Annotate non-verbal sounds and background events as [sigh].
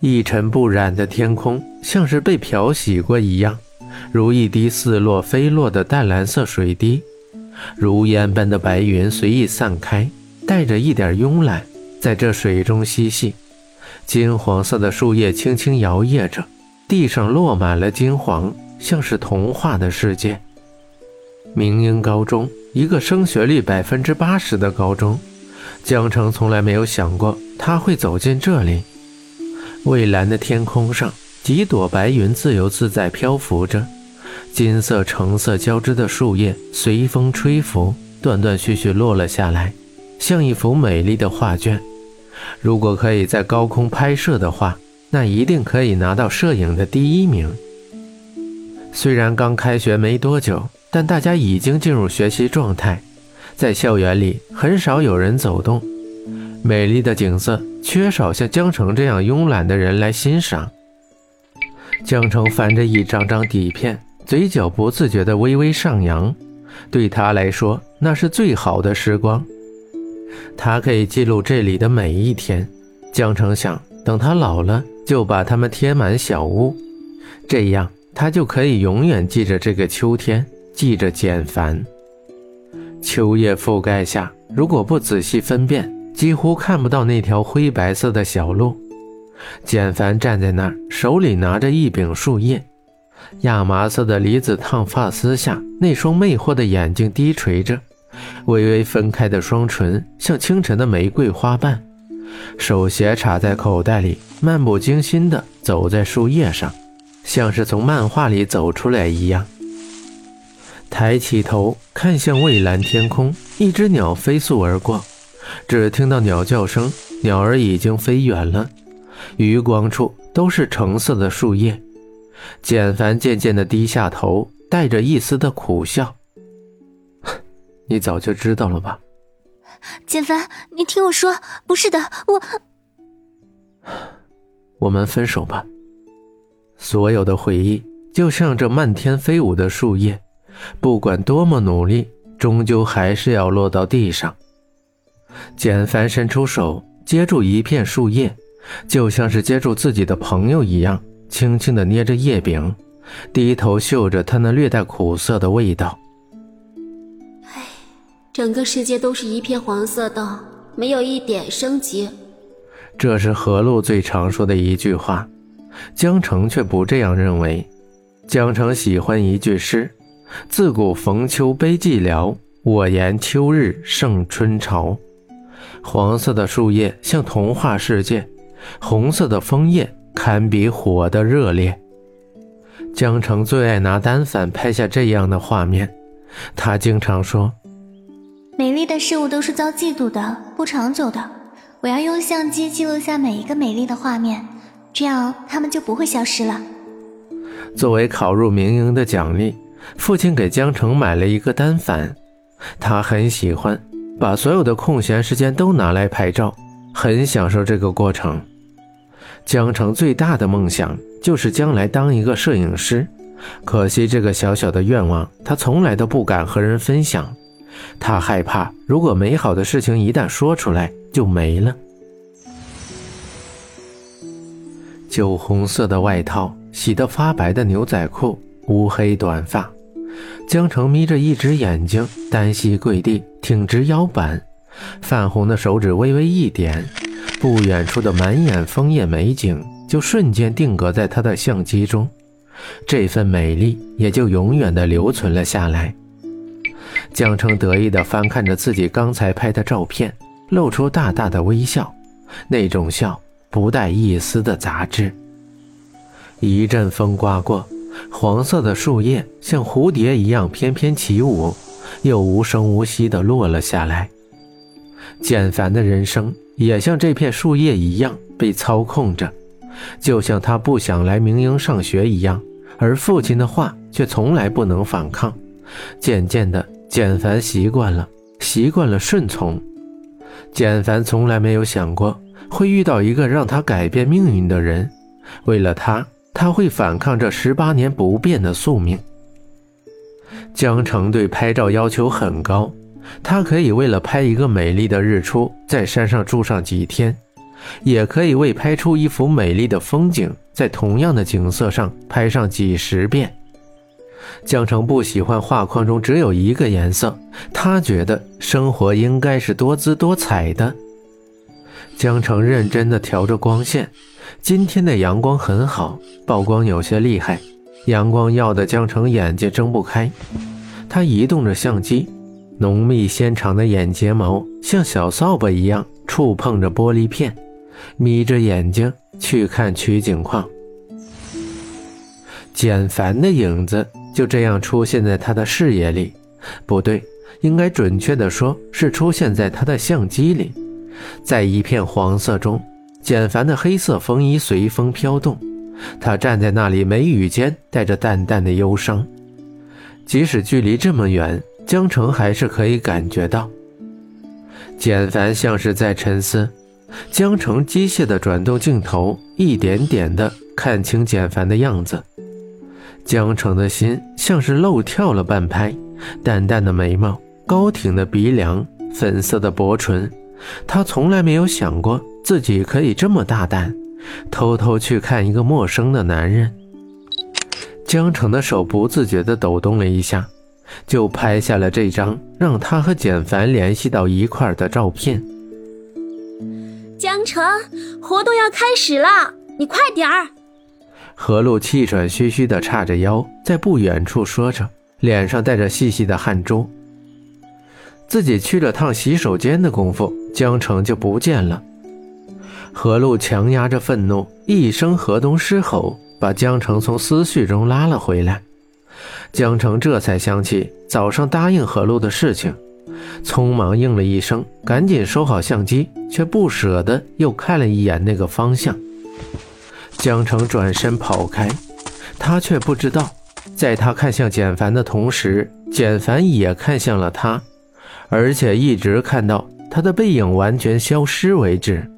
一尘不染的天空像是被漂洗过一样，如一滴似落非落的淡蓝色水滴，如烟般的白云随意散开，带着一点慵懒，在这水中嬉戏。金黄色的树叶轻轻摇曳着，地上落满了金黄，像是童话的世界。明英高中，一个升学率百分之八十的高中，江城从来没有想过他会走进这里。蔚蓝的天空上，几朵白云自由自在漂浮着，金色、橙色交织的树叶随风吹拂，断断续续落了下来，像一幅美丽的画卷。如果可以在高空拍摄的话，那一定可以拿到摄影的第一名。虽然刚开学没多久，但大家已经进入学习状态，在校园里很少有人走动。美丽的景色缺少像江城这样慵懒的人来欣赏。江城翻着一张张底片，嘴角不自觉地微微上扬。对他来说，那是最好的时光。他可以记录这里的每一天。江城想，等他老了，就把它们贴满小屋，这样他就可以永远记着这个秋天，记着简凡。秋叶覆盖下，如果不仔细分辨。几乎看不到那条灰白色的小路。简凡站在那儿，手里拿着一柄树叶，亚麻色的离子烫发丝下，那双魅惑的眼睛低垂着，微微分开的双唇像清晨的玫瑰花瓣，手斜插在口袋里，漫不经心地走在树叶上，像是从漫画里走出来一样。抬起头看向蔚蓝天空，一只鸟飞速而过。只听到鸟叫声，鸟儿已经飞远了，余光处都是橙色的树叶。简凡渐渐地低下头，带着一丝的苦笑：“ [laughs] 你早就知道了吧？”简凡，你听我说，不是的，我 [sighs]…… 我们分手吧。所有的回忆就像这漫天飞舞的树叶，不管多么努力，终究还是要落到地上。简凡伸出手接住一片树叶，就像是接住自己的朋友一样，轻轻地捏着叶柄，低头嗅着它那略带苦涩的味道。唉，整个世界都是一片黄色的，没有一点生机。这是何璐最常说的一句话，江城却不这样认为。江城喜欢一句诗：“自古逢秋悲寂寥，我言秋日胜春潮。”黄色的树叶像童话世界，红色的枫叶堪比火的热烈。江城最爱拿单反拍下这样的画面，他经常说：“美丽的事物都是遭嫉妒的，不长久的。我要用相机记录下每一个美丽的画面，这样它们就不会消失了。”作为考入民营的奖励，父亲给江城买了一个单反，他很喜欢。把所有的空闲时间都拿来拍照，很享受这个过程。江城最大的梦想就是将来当一个摄影师，可惜这个小小的愿望他从来都不敢和人分享，他害怕如果美好的事情一旦说出来就没了。酒红色的外套，洗得发白的牛仔裤，乌黑短发。江城眯着一只眼睛，单膝跪地，挺直腰板，泛红的手指微微一点，不远处的满眼枫叶美景就瞬间定格在他的相机中，这份美丽也就永远的留存了下来。江城得意地翻看着自己刚才拍的照片，露出大大的微笑，那种笑不带一丝的杂质。一阵风刮过。黄色的树叶像蝴蝶一样翩翩起舞，又无声无息地落了下来。简凡的人生也像这片树叶一样被操控着，就像他不想来明英上学一样，而父亲的话却从来不能反抗。渐渐的，简凡习惯了，习惯了顺从。简凡从来没有想过会遇到一个让他改变命运的人，为了他。他会反抗这十八年不变的宿命。江城对拍照要求很高，他可以为了拍一个美丽的日出，在山上住上几天，也可以为拍出一幅美丽的风景，在同样的景色上拍上几十遍。江城不喜欢画框中只有一个颜色，他觉得生活应该是多姿多彩的。江城认真地调着光线，今天的阳光很好，曝光有些厉害，阳光耀得江城眼睛睁不开。他移动着相机，浓密纤长的眼睫毛像小扫把一样触碰着玻璃片，眯着眼睛去看取景框。简凡的影子。就这样出现在他的视野里，不对，应该准确的说是出现在他的相机里。在一片黄色中，简凡的黑色风衣随风飘动，他站在那里，眉宇间带着淡淡的忧伤。即使距离这么远，江城还是可以感觉到。简凡像是在沉思，江城机械的转动镜头，一点点的看清简凡的样子。江城的心像是漏跳了半拍，淡淡的眉毛，高挺的鼻梁，粉色的薄唇，他从来没有想过自己可以这么大胆，偷偷去看一个陌生的男人。江城的手不自觉地抖动了一下，就拍下了这张让他和简凡联系到一块的照片。江城，活动要开始了，你快点儿。何露气喘吁吁地叉着腰，在不远处说着，脸上带着细细的汗珠。自己去了趟洗手间的功夫，江城就不见了。何露强压着愤怒，一声河东狮吼，把江城从思绪中拉了回来。江城这才想起早上答应何露的事情，匆忙应了一声，赶紧收好相机，却不舍得又看了一眼那个方向。江城转身跑开，他却不知道，在他看向简凡的同时，简凡也看向了他，而且一直看到他的背影完全消失为止。